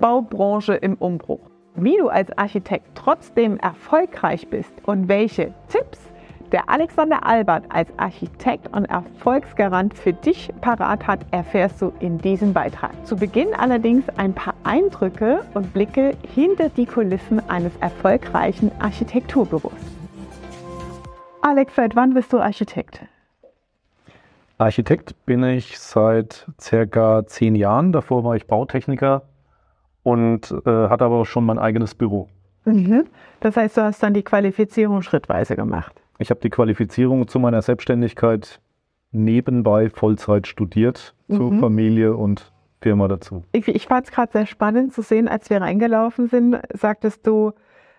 Baubranche im Umbruch. Wie du als Architekt trotzdem erfolgreich bist und welche Tipps der Alexander Albert als Architekt und Erfolgsgarant für dich parat hat, erfährst du in diesem Beitrag. Zu Beginn allerdings ein paar Eindrücke und Blicke hinter die Kulissen eines erfolgreichen Architekturbüros. Alex, seit wann bist du Architekt? Architekt bin ich seit circa zehn Jahren. Davor war ich Bautechniker und äh, hatte aber auch schon mein eigenes Büro. Mhm. Das heißt, du hast dann die Qualifizierung schrittweise gemacht. Ich habe die Qualifizierung zu meiner Selbstständigkeit nebenbei Vollzeit studiert, mhm. zur Familie und Firma dazu. Ich, ich fand es gerade sehr spannend zu sehen, als wir reingelaufen sind, sagtest du,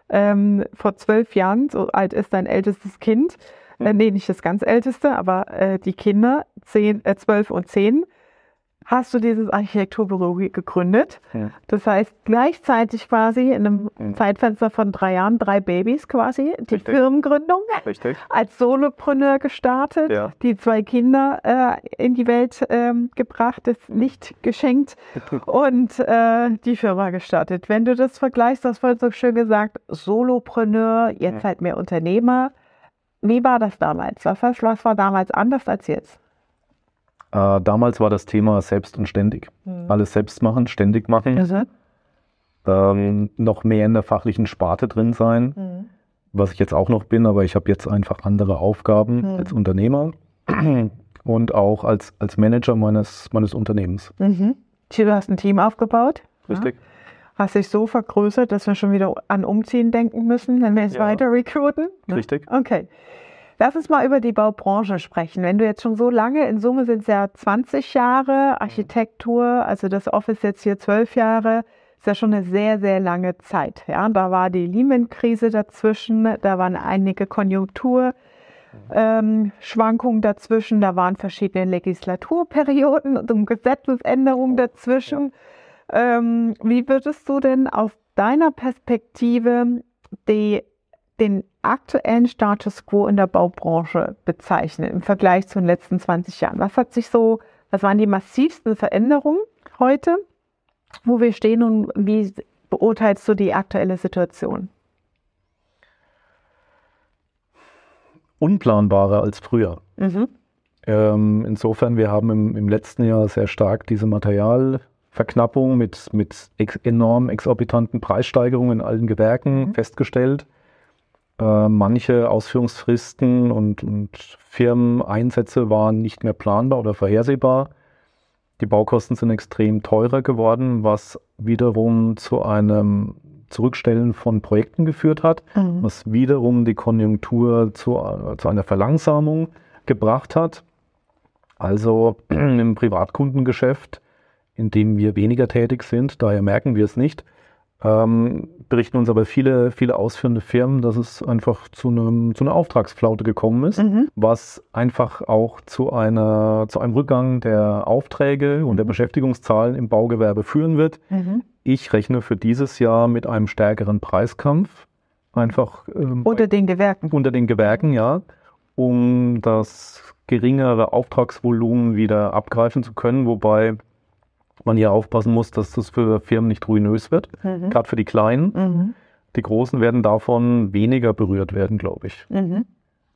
ähm, vor zwölf Jahren, so alt ist dein ältestes Kind, äh, nee, nicht das ganz älteste, aber äh, die Kinder, zehn, äh, zwölf und zehn, hast du dieses Architekturbüro gegründet. Ja. Das heißt, gleichzeitig quasi in einem ja. Zeitfenster von drei Jahren drei Babys quasi, die Richtig. Firmengründung, Richtig. als Solopreneur gestartet, ja. die zwei Kinder äh, in die Welt äh, gebracht, das Licht geschenkt und äh, die Firma gestartet. Wenn du das vergleichst, das vorhin so schön gesagt, Solopreneur, jetzt halt mehr Unternehmer. Wie war das damals? Was, was war damals anders als jetzt? Äh, damals war das Thema selbst und ständig. Mhm. Alles selbst machen, ständig machen. Also? Ähm, noch mehr in der fachlichen Sparte drin sein, mhm. was ich jetzt auch noch bin, aber ich habe jetzt einfach andere Aufgaben mhm. als Unternehmer und auch als, als Manager meines, meines Unternehmens. Mhm. Du hast ein Team aufgebaut. Richtig. Ja. Hast dich so vergrößert, dass wir schon wieder an Umziehen denken müssen, wenn wir jetzt ja. weiter recruiten? Richtig. Okay. Lass uns mal über die Baubranche sprechen. Wenn du jetzt schon so lange, in Summe sind es ja 20 Jahre, Architektur, also das Office jetzt hier 12 Jahre, ist ja schon eine sehr, sehr lange Zeit. Ja, da war die Lehman-Krise dazwischen, da waren einige Konjunkturschwankungen ähm, dazwischen, da waren verschiedene Legislaturperioden und Gesetzesänderungen dazwischen. Ähm, wie würdest du denn aus deiner Perspektive die den aktuellen Status quo in der Baubranche bezeichnen im Vergleich zu den letzten 20 Jahren? Was hat sich so, was waren die massivsten Veränderungen heute, wo wir stehen und wie beurteilst du die aktuelle Situation? Unplanbarer als früher. Mhm. Ähm, insofern, wir haben im, im, letzten Jahr sehr stark diese Materialverknappung mit, mit ex enorm exorbitanten Preissteigerungen in allen Gewerken mhm. festgestellt. Äh, manche Ausführungsfristen und, und Firmeneinsätze waren nicht mehr planbar oder vorhersehbar. Die Baukosten sind extrem teurer geworden, was wiederum zu einem Zurückstellen von Projekten geführt hat, mhm. was wiederum die Konjunktur zu, zu einer Verlangsamung gebracht hat. Also im Privatkundengeschäft, in dem wir weniger tätig sind, daher merken wir es nicht, ähm, berichten uns aber viele, viele ausführende Firmen, dass es einfach zu, einem, zu einer Auftragsflaute gekommen ist, mhm. was einfach auch zu, einer, zu einem Rückgang der Aufträge und der. Beschäftigungszahlen im Baugewerbe führen wird. Mhm. Ich rechne für dieses Jahr mit einem stärkeren Preiskampf. Einfach ähm, unter den Gewerken. Unter den Gewerken, ja, um das geringere Auftragsvolumen wieder abgreifen zu können, wobei man hier aufpassen muss, dass das für Firmen nicht ruinös wird, mhm. gerade für die Kleinen. Mhm. Die Großen werden davon weniger berührt werden, glaube ich. Mhm.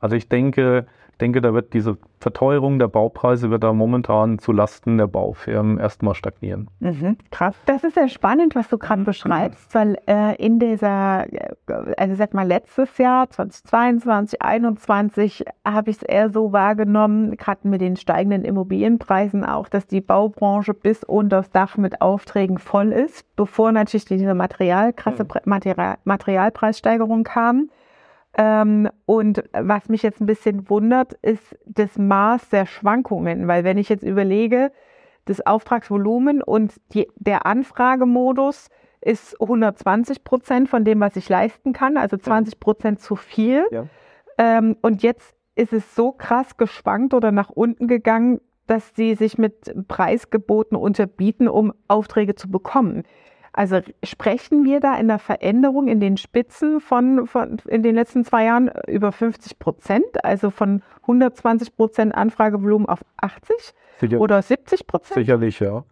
Also ich denke, denke, da wird diese Verteuerung der Baupreise wird da momentan zu Lasten der Baufirmen erstmal stagnieren. Mhm, krass. Das ist sehr spannend, was du gerade beschreibst, weil äh, in dieser, äh, also sag mal letztes Jahr, 2022, 2021, habe ich es eher so wahrgenommen, gerade mit den steigenden Immobilienpreisen auch, dass die Baubranche bis unter das Dach mit Aufträgen voll ist, bevor natürlich diese Material, krasse mhm. Material, Materialpreissteigerung kam. Ähm, und was mich jetzt ein bisschen wundert, ist das Maß der Schwankungen, weil wenn ich jetzt überlege, das Auftragsvolumen und die, der Anfragemodus ist 120 Prozent von dem, was ich leisten kann, also 20 Prozent zu viel. Ja. Ähm, und jetzt ist es so krass geschwankt oder nach unten gegangen, dass sie sich mit Preisgeboten unterbieten, um Aufträge zu bekommen. Also sprechen wir da in der Veränderung in den Spitzen von, von in den letzten zwei Jahren über 50 Prozent, also von 120 Prozent Anfragevolumen auf 80 Sicher, oder 70 Prozent? Sicherlich, ja.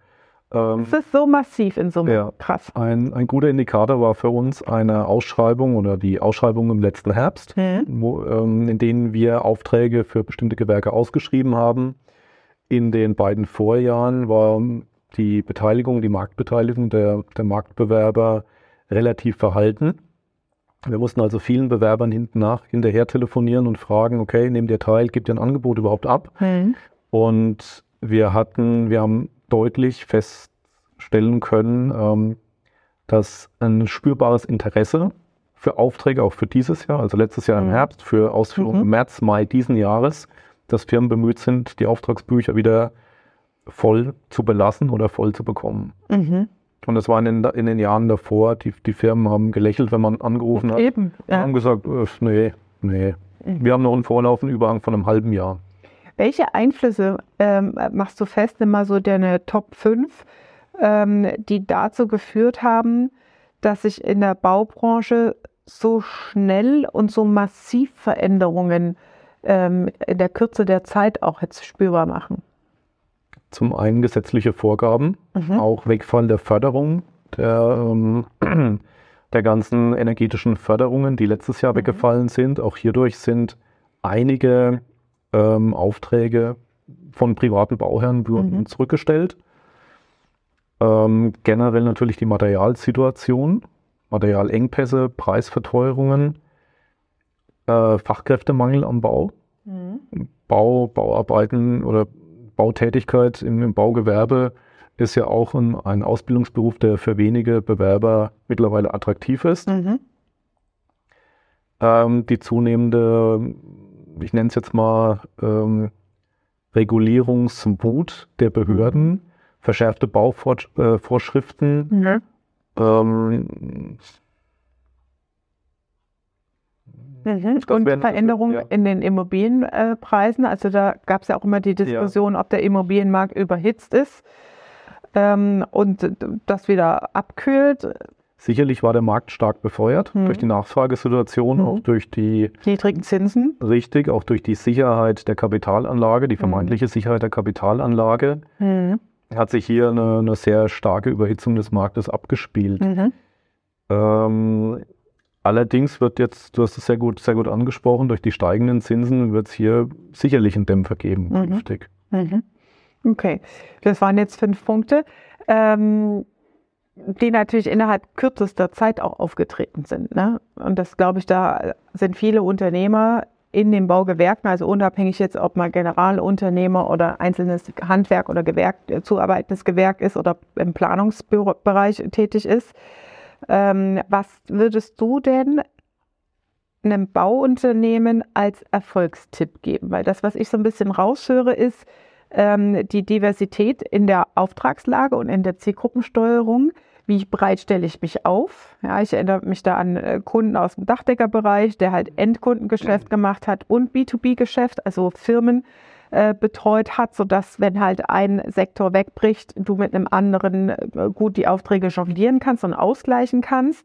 Ähm, das ist so massiv in Summe. Ja, Krass. Ein, ein guter Indikator war für uns eine Ausschreibung oder die Ausschreibung im letzten Herbst, mhm. wo, ähm, in denen wir Aufträge für bestimmte Gewerke ausgeschrieben haben. In den beiden Vorjahren war die Beteiligung, die Marktbeteiligung der, der Marktbewerber relativ verhalten. Wir mussten also vielen Bewerbern hinten nach hinterher telefonieren und fragen, okay, nehmt ihr teil, gibt ihr ein Angebot überhaupt ab? Mhm. Und wir hatten, wir haben deutlich feststellen können, ähm, dass ein spürbares Interesse für Aufträge, auch für dieses Jahr, also letztes Jahr im mhm. Herbst, für Ausführungen mhm. im März, Mai diesen Jahres, dass Firmen bemüht sind, die Auftragsbücher wieder voll zu belassen oder voll zu bekommen. Mhm. Und das war in den, in den Jahren davor, die, die Firmen haben gelächelt, wenn man angerufen hat. Eben, ja. haben gesagt, äh, nee, nee. Mhm. Wir haben noch einen Vorlauf, einen Überhang von einem halben Jahr. Welche Einflüsse ähm, machst du fest, immer so deine Top 5, ähm, die dazu geführt haben, dass sich in der Baubranche so schnell und so massiv Veränderungen ähm, in der Kürze der Zeit auch jetzt spürbar machen? Zum einen gesetzliche Vorgaben, mhm. auch Wegfall der Förderung der, ähm, der ganzen energetischen Förderungen, die letztes Jahr mhm. weggefallen sind. Auch hierdurch sind einige ähm, Aufträge von privaten Bauherren mhm. zurückgestellt. Ähm, generell natürlich die Materialsituation, Materialengpässe, Preisverteuerungen, äh, Fachkräftemangel am Bau, mhm. Bau, Bauarbeiten oder Bautätigkeit im, Baugewerbe ist ja auch ein, ein, Ausbildungsberuf, der für wenige Bewerber mittlerweile attraktiv ist. Mhm. Ähm, die zunehmende ich nenne es jetzt mal ähm, Regulierungswut der Behörden, verschärfte Bauvorschriften. Mhm. Ähm, Mhm. Und Veränderungen ja. in den Immobilienpreisen. Also da gab es ja auch immer die Diskussion, ja. ob der Immobilienmarkt überhitzt ist ähm, und das wieder abkühlt. Sicherlich war der Markt stark befeuert mhm. durch die Nachfragesituation, mhm. auch durch die niedrigen Zinsen. Richtig, auch durch die Sicherheit der Kapitalanlage, die hm. vermeintliche mhm. Sicherheit der Kapitalanlage. Hm. Hat sich hier eine, eine, sehr starke Überhitzung des Marktes abgespielt. Mhm. Ähm, allerdings wird jetzt, du hast es sehr gut, sehr gut angesprochen, durch die steigenden Zinsen wird es hier sicherlich einen Dämpfer geben mhm. künftig. Mhm. Okay, das waren jetzt fünf Punkte. Ähm, die natürlich innerhalb kürzester Zeit auch aufgetreten sind. Ne? Und das glaube ich, da sind viele Unternehmer in den Baugewerken, also unabhängig jetzt, ob man Generalunternehmer oder einzelnes Handwerk oder Gewerk, äh, zuarbeitendes Gewerk ist oder im Planungsbereich tätig ist. Ähm, was würdest du denn einem Bauunternehmen als Erfolgstipp geben? Weil das, was ich so ein bisschen raushöre, ist, ähm, die Diversität in der Auftragslage und in der Zielgruppensteuerung. Wie breit stelle ich mich auf? Ja, ich erinnere mich da an äh, Kunden aus dem Dachdeckerbereich, der halt Endkundengeschäft gemacht hat und B2B-Geschäft, also Firmen äh, betreut hat, sodass, wenn halt ein Sektor wegbricht, du mit einem anderen äh, gut die Aufträge jonglieren kannst und ausgleichen kannst.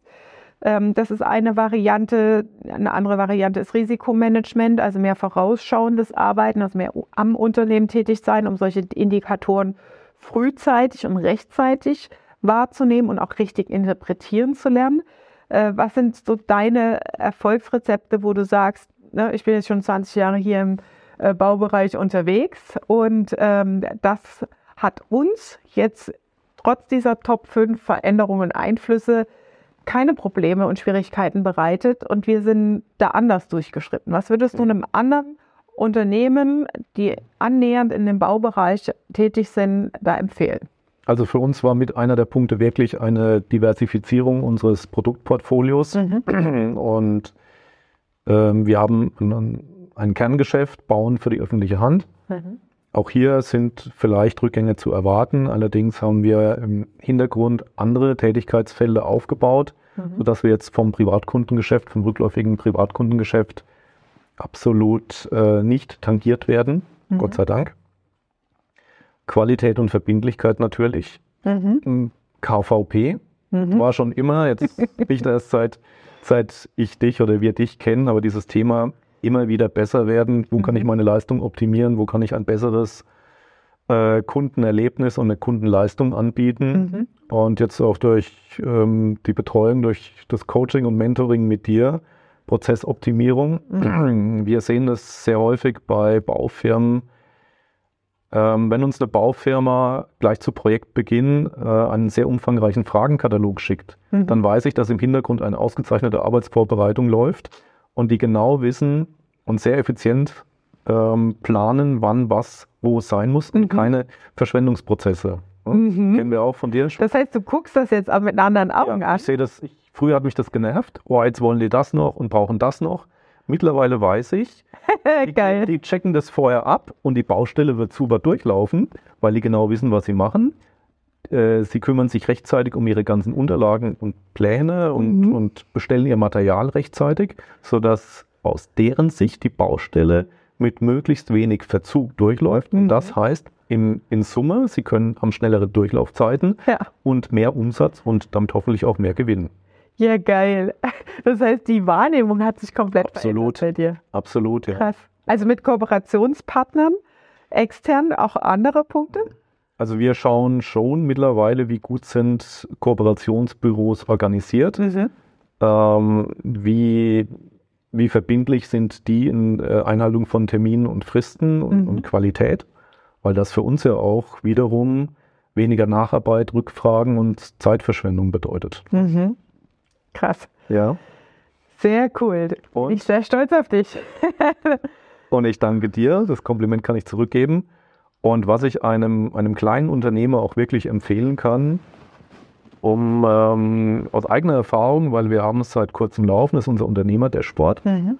Ähm, das ist eine Variante. Eine andere Variante ist Risikomanagement, also mehr vorausschauendes Arbeiten, also mehr am Unternehmen tätig sein, um solche Indikatoren frühzeitig und rechtzeitig wahrzunehmen und auch richtig interpretieren zu lernen. Äh, was sind so deine Erfolgsrezepte, wo du sagst, ne, ich bin jetzt schon 20 Jahre hier im äh, Baubereich unterwegs und ähm, das hat uns jetzt trotz dieser Top 5 Veränderungen und Einflüsse keine Probleme und Schwierigkeiten bereitet und wir sind da anders durchgeschritten. Was würdest du einem anderen Unternehmen, die annähernd in dem Baubereich tätig sind, da empfehlen? Also für uns war mit einer der Punkte wirklich eine Diversifizierung unseres Produktportfolios. Mhm. Und ähm, wir haben ein, ein, Kerngeschäft, Bauen für die öffentliche Hand. Mhm. Auch hier sind vielleicht Rückgänge zu erwarten. Allerdings haben wir im Hintergrund andere Tätigkeitsfelder aufgebaut, mhm. sodass wir jetzt vom Privatkundengeschäft, vom rückläufigen Privatkundengeschäft absolut äh, nicht tangiert werden. Mhm. Gott sei Dank. Qualität und Verbindlichkeit natürlich. Mhm. KVP mhm. war schon immer, jetzt nicht erst seit, seit ich dich oder wir dich kennen, aber dieses Thema immer wieder besser werden. Wo mhm. kann ich mhm. meine Leistung optimieren? Wo kann ich ein besseres äh, Kundenerlebnis und eine Kundenleistung anbieten. Mhm. Und jetzt auch durch ähm, die Betreuung, durch das Coaching und Mentoring mit dir, Prozessoptimierung. Mhm. Wir sehen das sehr häufig bei Baufirmen. Ähm, wenn uns eine Baufirma gleich zu Projektbeginn äh, einen sehr umfangreichen Fragenkatalog schickt, mhm. dann weiß ich, dass im Hintergrund eine ausgezeichnete Arbeitsvorbereitung läuft und die genau wissen und sehr effizient ähm, planen, wann was wo sein muss und mhm. keine Verschwendungsprozesse. Mhm. Kennen wir auch von dir. Das heißt, du guckst das jetzt auch mit anderen Augen ja, an. Ich sehe das, ich, früher hat mich das genervt. Oh, jetzt wollen die das noch und brauchen das noch. Mittlerweile weiß ich, die, die checken das vorher ab und die Baustelle wird super durchlaufen, weil die genau wissen, was sie machen. Äh, sie kümmern sich rechtzeitig um ihre ganzen Unterlagen und Pläne und, mhm. und bestellen ihr Material rechtzeitig, sodass aus deren Sicht die Baustelle mit möglichst wenig Verzug durchläuft. Mhm. Und das heißt, in, in Summe, Sie können haben schnellere Durchlaufzeiten ja. und mehr Umsatz und damit hoffentlich auch mehr Gewinn. Ja, geil. Das heißt, die Wahrnehmung hat sich komplett Absolut. verändert bei dir. Absolut, ja. Krass. Also mit Kooperationspartnern, extern auch andere Punkte? Also wir schauen schon mittlerweile, wie gut sind Kooperationsbüros organisiert, mhm. ähm, wie wie verbindlich sind die in äh, Einhaltung von Terminen und Fristen und, mhm. und, Qualität, weil das für uns ja auch wiederum weniger Nacharbeit, Rückfragen und Zeitverschwendung bedeutet. Mhm. Krass. Ja. Sehr cool. Und? Ich bin sehr stolz auf dich. und ich danke dir. Das Kompliment kann ich zurückgeben. Und was ich einem, einem kleinen Unternehmer auch wirklich empfehlen kann, um ähm, aus eigener Erfahrung, weil wir haben es seit kurzem laufen, ist unser Unternehmer, der Sport, mhm.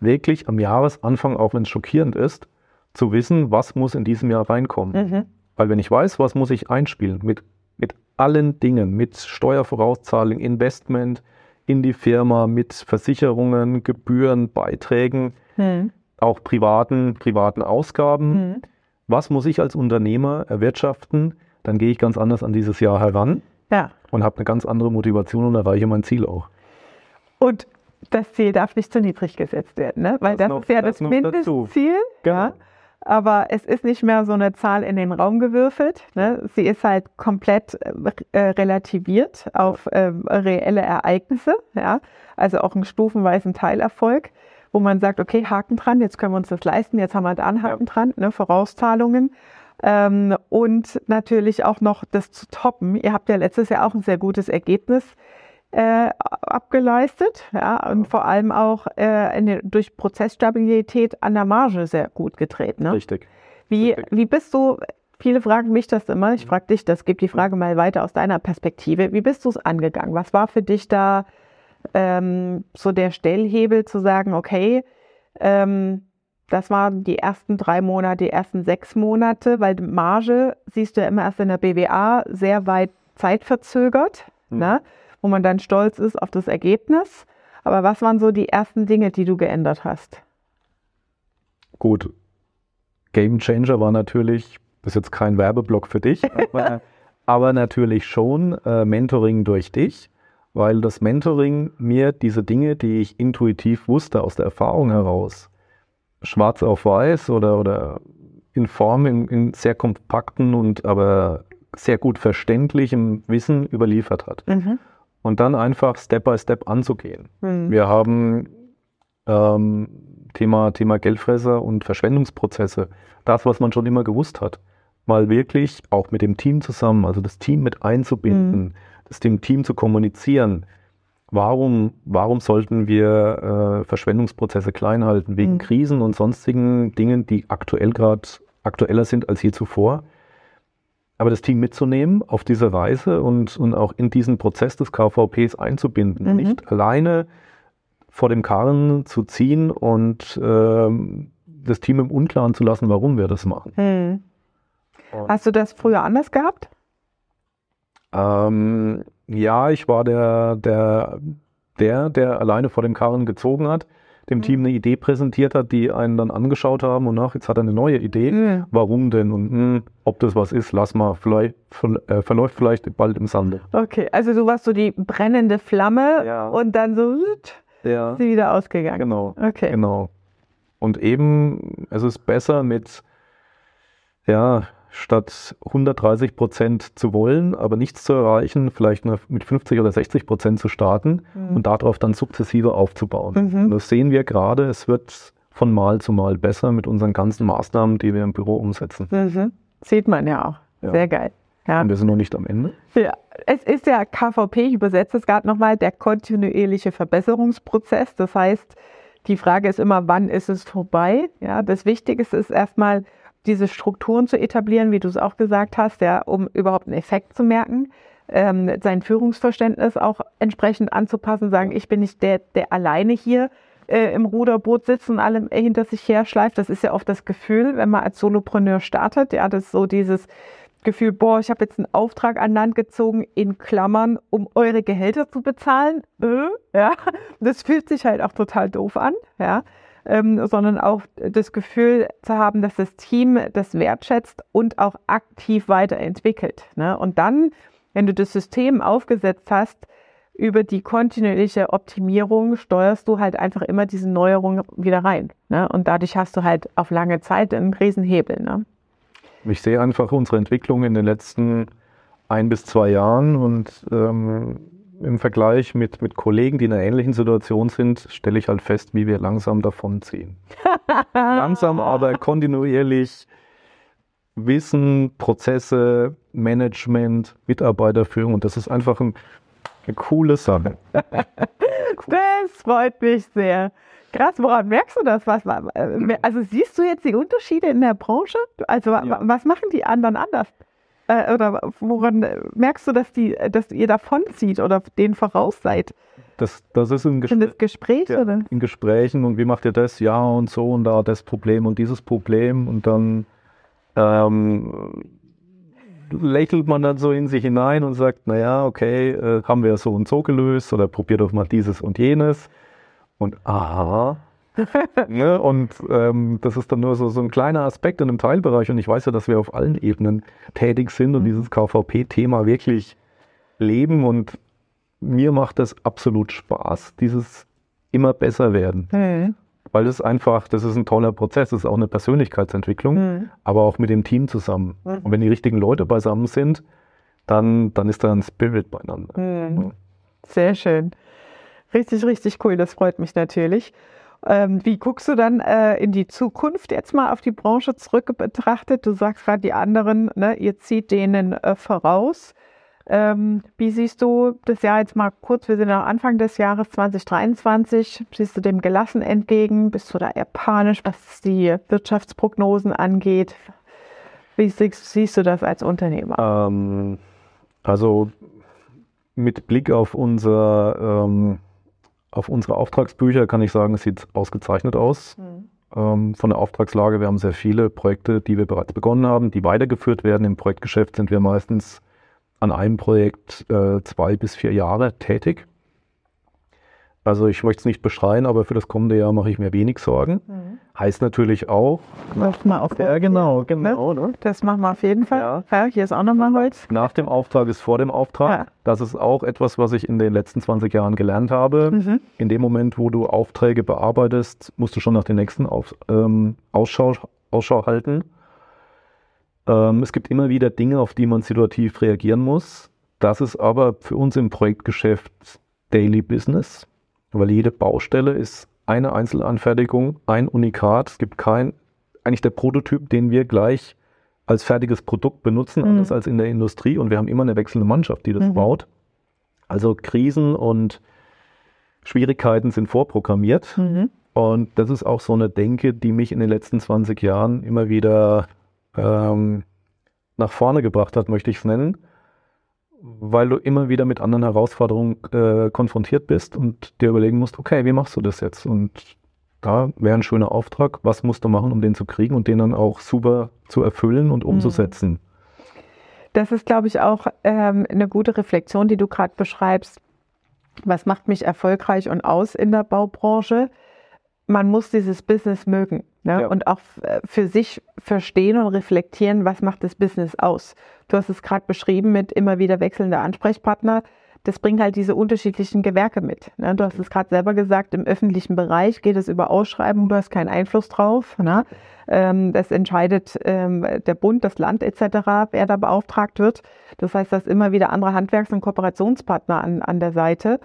wirklich am Jahresanfang, auch wenn es schockierend ist, zu wissen, was muss in diesem Jahr reinkommen. Mhm. Weil wenn ich weiß, was muss ich einspielen, mit, mit allen Dingen, mit Steuervorauszahlung, Investment in die Firma, mit Versicherungen, Gebühren, Beiträgen, mhm. auch privaten, privaten Ausgaben, mhm. Was muss ich als Unternehmer erwirtschaften, dann gehe ich ganz anders an dieses Jahr heran. Ja. Und habe eine ganz andere Motivation und erreiche mein Ziel auch. Und das Ziel darf nicht zu niedrig gesetzt werden, ne? weil das, das noch, ist ja das, das Mindestziel. Genau. Ja? Aber es ist nicht mehr so eine Zahl in den Raum gewürfelt. Ne? Sie ist halt komplett äh, relativiert auf äh, reelle Ereignisse. Ja? Also auch einen stufenweisen Teilerfolg, wo man sagt, okay, Haken dran, jetzt können wir uns das leisten, jetzt haben wir da einen Haken ja. dran, ne? Vorauszahlungen. Ähm, und natürlich auch noch das zu toppen. Ihr habt ja letztes Jahr auch ein sehr gutes Ergebnis äh, abgeleistet, ja, und vor allem auch äh, der, durch Prozessstabilität an der Marge sehr gut gedreht. Ne? Richtig. Wie, Richtig. wie bist du, viele fragen mich das immer, ich frage dich das, gib die Frage mal weiter aus deiner Perspektive. Wie bist du es angegangen? Was war für dich da ähm, so der Stellhebel zu sagen, okay, ähm, das waren die ersten drei Monate, die ersten sechs Monate, weil die Marge siehst du ja immer erst in der BWA sehr weit zeitverzögert, mhm. ne? wo man dann stolz ist auf das Ergebnis. Aber was waren so die ersten Dinge, die du geändert hast? Gut, Game Changer war natürlich, das ist jetzt kein Werbeblock für dich, aber, aber natürlich schon äh, Mentoring durch dich, weil das Mentoring mir diese Dinge, die ich intuitiv wusste aus der Erfahrung heraus, schwarz auf weiß oder, oder in Form, in, in sehr kompakten und aber sehr gut verständlichem Wissen überliefert hat. Mhm. Und dann einfach Step by Step anzugehen. Mhm. Wir haben ähm, Thema, Thema Geldfresser und Verschwendungsprozesse, das, was man schon immer gewusst hat, mal wirklich auch mit dem Team zusammen, also das Team mit einzubinden, mhm. Das dem Team zu kommunizieren, Warum, warum sollten wir äh, Verschwendungsprozesse klein halten? Wegen mhm. Krisen und sonstigen Dingen, die aktuell gerade aktueller sind als je zuvor. Aber das Team mitzunehmen auf diese Weise und, und auch in diesen Prozess des KVPs einzubinden. Mhm. Nicht alleine vor dem Karren zu ziehen und ähm, das Team im Unklaren zu lassen, warum wir das machen. Mhm. Hast du das früher anders gehabt? Ähm, ja, ich war der, der, der, der alleine vor dem Karren gezogen hat, dem mhm. Team eine Idee präsentiert hat, die einen dann angeschaut haben und nach, jetzt hat er eine neue Idee. Mhm. Warum denn? Und mh, hm, ob das was ist, lass mal, vielleicht äh, verläuft vielleicht bald im Sande. Okay, also du warst so die brennende Flamme ja. und dann so ja. sie wieder ausgegangen. Genau. Okay. Genau. Und eben, es ist besser mit ja, statt 130 Prozent zu wollen, aber nichts zu erreichen, vielleicht mit 50 oder 60 Prozent zu starten mhm. und darauf dann sukzessive aufzubauen. Mhm. Das sehen wir gerade, es wird von Mal zu Mal besser mit unseren ganzen Maßnahmen, die wir im Büro umsetzen. Mhm. Sieht man ja auch. Ja. Sehr geil. Ja. Und wir sind noch nicht am Ende. Ja, es ist ja KVP, ich übersetze es gerade nochmal, der kontinuierliche Verbesserungsprozess. Das heißt, die Frage ist immer, wann ist es vorbei? Ja, das Wichtigste ist erstmal, diese Strukturen zu etablieren, wie du es auch gesagt hast, ja, um überhaupt einen Effekt zu merken, ähm, sein Führungsverständnis auch entsprechend anzupassen, sagen, ich bin nicht der, der alleine hier äh, im Ruderboot sitzt und alle hinter sich her schleift. Das ist ja oft das Gefühl, wenn man als Solopreneur startet, ja, das ist so dieses, Gefühl, boah, ich habe jetzt einen Auftrag an Land gezogen, in Klammern, um eure Gehälter zu bezahlen. Äh, ja, das fühlt sich halt auch total doof an, ja. Ähm, sondern auch das Gefühl zu haben, dass das Team das wertschätzt und auch aktiv weiterentwickelt. Ne? Und dann, wenn du das System aufgesetzt hast, über die kontinuierliche Optimierung steuerst du halt einfach immer diese Neuerungen wieder rein. Ne? Und dadurch hast du halt auf lange Zeit einen Riesenhebel. Ne? Ich sehe einfach unsere Entwicklung in den letzten ein bis zwei Jahren und ähm, im Vergleich mit, mit Kollegen, die in einer ähnlichen Situation sind, stelle ich halt fest, wie wir langsam davonziehen. langsam, aber kontinuierlich Wissen, Prozesse, Management, Mitarbeiterführung und das ist einfach ein, eine coole Sache. cool. Das freut mich sehr. Krass, woran merkst du das? Was, äh, also siehst du jetzt die Unterschiede in der Branche? Also ja. was machen die anderen anders? Äh, oder woran merkst du, dass, die, dass ihr davonzieht oder denen voraus seid? Das, das ist ein Gespräch. Gespräch ja, oder? In Gesprächen und wie macht ihr das? Ja und so und da das Problem und dieses Problem und dann ähm, lächelt man dann so in sich hinein und sagt, naja, okay, äh, haben wir so und so gelöst oder probiert doch mal dieses und jenes und aha. ne? Und ähm, das ist dann nur so, so ein kleiner Aspekt in einem Teilbereich. Und ich weiß ja, dass wir auf allen Ebenen tätig sind und mhm. dieses KVP-Thema wirklich leben. Und mir macht das absolut Spaß, dieses immer besser werden. Mhm. Weil es einfach, das ist ein toller Prozess, das ist auch eine Persönlichkeitsentwicklung, mhm. aber auch mit dem Team zusammen. Mhm. Und wenn die richtigen Leute beisammen sind, dann, dann ist da ein Spirit beieinander. Mhm. Sehr schön. Richtig, richtig cool. Das freut mich natürlich. Ähm, wie guckst du dann äh, in die Zukunft jetzt mal auf die Branche zurück betrachtet? Du sagst gerade, die anderen, ne, ihr zieht denen äh, voraus. Ähm, wie siehst du das Jahr jetzt mal kurz? Wir sind am Anfang des Jahres 2023. Siehst du dem gelassen entgegen? Bist du da eher panisch, was die Wirtschaftsprognosen angeht? Wie siehst, siehst du das als Unternehmer? Ähm, also mit Blick auf unser ähm auf unsere Auftragsbücher kann ich sagen, es sieht ausgezeichnet aus. Mhm. Ähm, von der Auftragslage, wir haben sehr viele Projekte, die wir bereits begonnen haben, die weitergeführt werden. Im Projektgeschäft sind wir meistens an einem Projekt äh, zwei bis vier Jahre tätig. Also ich möchte es nicht beschreien, aber für das kommende Jahr mache ich mir wenig Sorgen. Mhm. Heißt natürlich auch. Macht mal auf ja, genau, genau. Ne? Das machen wir auf jeden Fall. Ja. ja hier ist auch nochmal Holz. Nach dem Auftrag ist vor dem Auftrag. Ja. Das ist auch etwas, was ich in den letzten 20 Jahren gelernt habe. Mhm. In dem Moment, wo du Aufträge bearbeitest, musst du schon nach den nächsten auf, ähm, Ausschau, Ausschau halten. Ähm, es gibt immer wieder Dinge, auf die man situativ reagieren muss. Das ist aber für uns im Projektgeschäft Daily Business weil jede Baustelle ist eine Einzelanfertigung, ein Unikat. Es gibt kein, eigentlich der Prototyp, den wir gleich als fertiges Produkt benutzen, mhm. anders als in der Industrie. Und wir haben immer eine wechselnde Mannschaft, die das mhm. baut. Also Krisen und Schwierigkeiten sind vorprogrammiert. Mhm. Und das ist auch so eine Denke, die mich in den letzten 20 Jahren immer wieder ähm, nach vorne gebracht hat, möchte ich es nennen weil du immer wieder mit anderen Herausforderungen äh, konfrontiert bist und dir überlegen musst, okay, wie machst du das jetzt? Und da wäre ein schöner Auftrag, was musst du machen, um den zu kriegen und den dann auch super zu erfüllen und mhm. umzusetzen. Das ist, glaube ich, auch ähm, eine gute Reflexion, die du gerade beschreibst. Was macht mich erfolgreich und aus in der Baubranche? Man muss dieses Business mögen. Ne? Ja. Und auch äh, für sich verstehen und reflektieren, was macht das Business aus. Du hast es gerade beschrieben mit immer wieder wechselnder Ansprechpartner. das bringt halt diese unterschiedlichen Gewerke mit. Ne? Du hast es gerade selber gesagt, im öffentlichen Bereich geht es über Ausschreibung, du hast keinen Einfluss drauf. Ne? Ähm, das entscheidet ähm, der Bund, das Land etc., wer da beauftragt wird. Das heißt, dass immer wieder andere Handwerks- und Kooperationspartner an, an der Seite.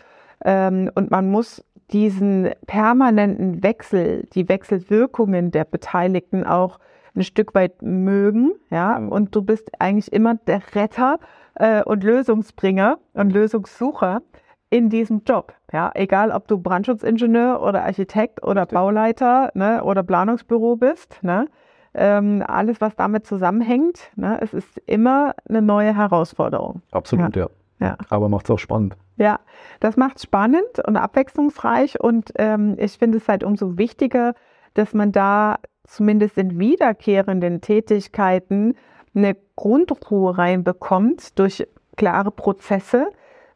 Ähm, und man muss diesen permanenten Wechsel, die Wechselwirkungen der Beteiligten auch ein Stück weit mögen, ja, und du bist eigentlich immer der Retter äh, und Lösungsbringer und Lösungssucher in diesem Job, ja, egal ob du Brandschutzdingenieur oder Architekt oder Richtig. Bauleiter ne, oder Planungsbüro bist, ne, ähm, alles was damit zusammenhängt, ne, es ist immer eine neue Herausforderung. Absolut, ja. ja. ja. Aber macht es auch spannend. Ja, das macht spannend und abwechslungsreich und ähm, ich finde es halt umso wichtiger, dass man da zumindest in wiederkehrenden Tätigkeiten eine Grundruhe reinbekommt durch klare Prozesse,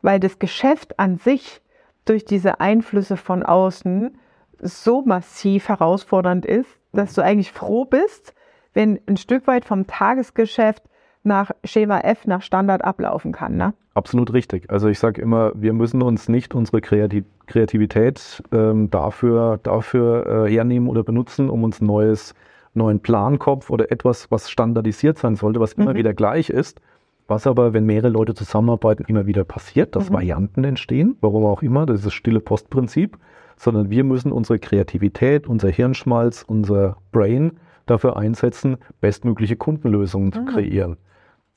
weil das Geschäft an sich durch diese Einflüsse von außen so massiv herausfordernd ist, dass du eigentlich froh bist, wenn ein Stück weit vom Tagesgeschäft nach Schema F, nach Standard ablaufen kann. Ne? Absolut richtig. Also ich sage immer, wir müssen uns nicht unsere Kreativität ähm, dafür, dafür äh, hernehmen oder benutzen, um uns neues, neuen Plankopf oder etwas, was standardisiert sein sollte, was immer mhm. wieder gleich ist, was aber, wenn mehrere Leute zusammenarbeiten, immer wieder passiert, dass mhm. Varianten entstehen, warum auch immer, das ist das stille Postprinzip, sondern wir müssen unsere Kreativität, unser Hirnschmalz, unser Brain dafür einsetzen, bestmögliche Kundenlösungen mhm. zu kreieren.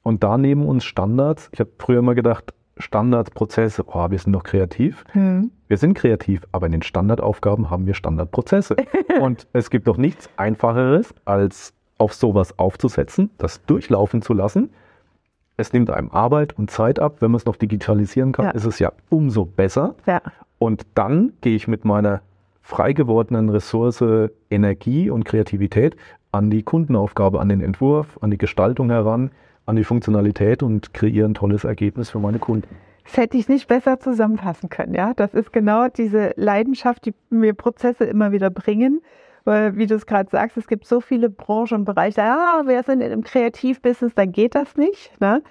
Und da nehmen uns Standards, ich habe früher immer gedacht, Standardprozesse, oh, wir sind doch kreativ. Mhm. Wir sind kreativ, aber in den Standardaufgaben haben wir Standardprozesse. und es gibt doch nichts Einfacheres, als auf sowas aufzusetzen, das durchlaufen zu lassen. Es nimmt einem Arbeit und Zeit ab. Wenn man es noch digitalisieren kann, ja. ist es ja umso besser. Ja. Und dann gehe ich mit meiner frei gewordenen Ressource Energie und Kreativität an die Kundenaufgabe, an den Entwurf, an die Gestaltung heran an die Funktionalität und kreiere ein tolles Ergebnis für meine Kunden. Das hätte ich nicht besser zusammenfassen können, ja. Das ist genau diese Leidenschaft, die mir Prozesse immer wieder bringen. Weil, wie du es gerade sagst, es gibt so viele Branchen und Bereiche, ja, wir sind in einem Kreativbusiness, dann geht das nicht. Ne?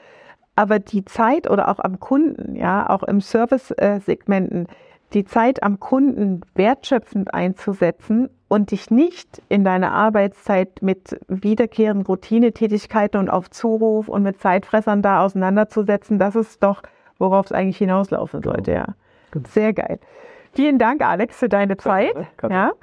Aber die Zeit oder auch am Kunden, ja, auch im Service-Segmenten, die Zeit am Kunden wertschöpfend einzusetzen und dich nicht in deiner Arbeitszeit mit wiederkehrenden Routinetätigkeiten und auf Zuruf und mit Zeitfressern da auseinanderzusetzen, das ist doch, worauf es eigentlich hinauslaufen genau. sollte. Ja. Genau. Sehr geil. Vielen Dank, Alex, für deine Zeit. Ja.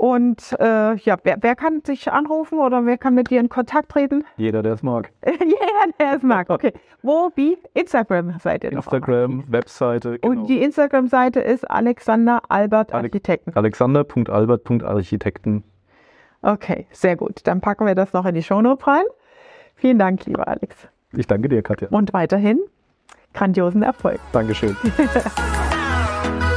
Und äh, ja, wer, wer, kann sich anrufen oder wer kann mit dir in Kontakt treten? Jeder, der es mag. Jeder, der es mag. Okay. Wo, wie? Instagram-Seite. Instagram, Webseite. Genau. Und die Instagram-Seite ist Alexander Albert Architekten. Alexander.albert.architekten. Okay, sehr gut. Dann packen wir das noch in die Shownote rein. Vielen Dank, lieber Alex. Ich danke dir, Katja. Und weiterhin grandiosen Erfolg. Dankeschön.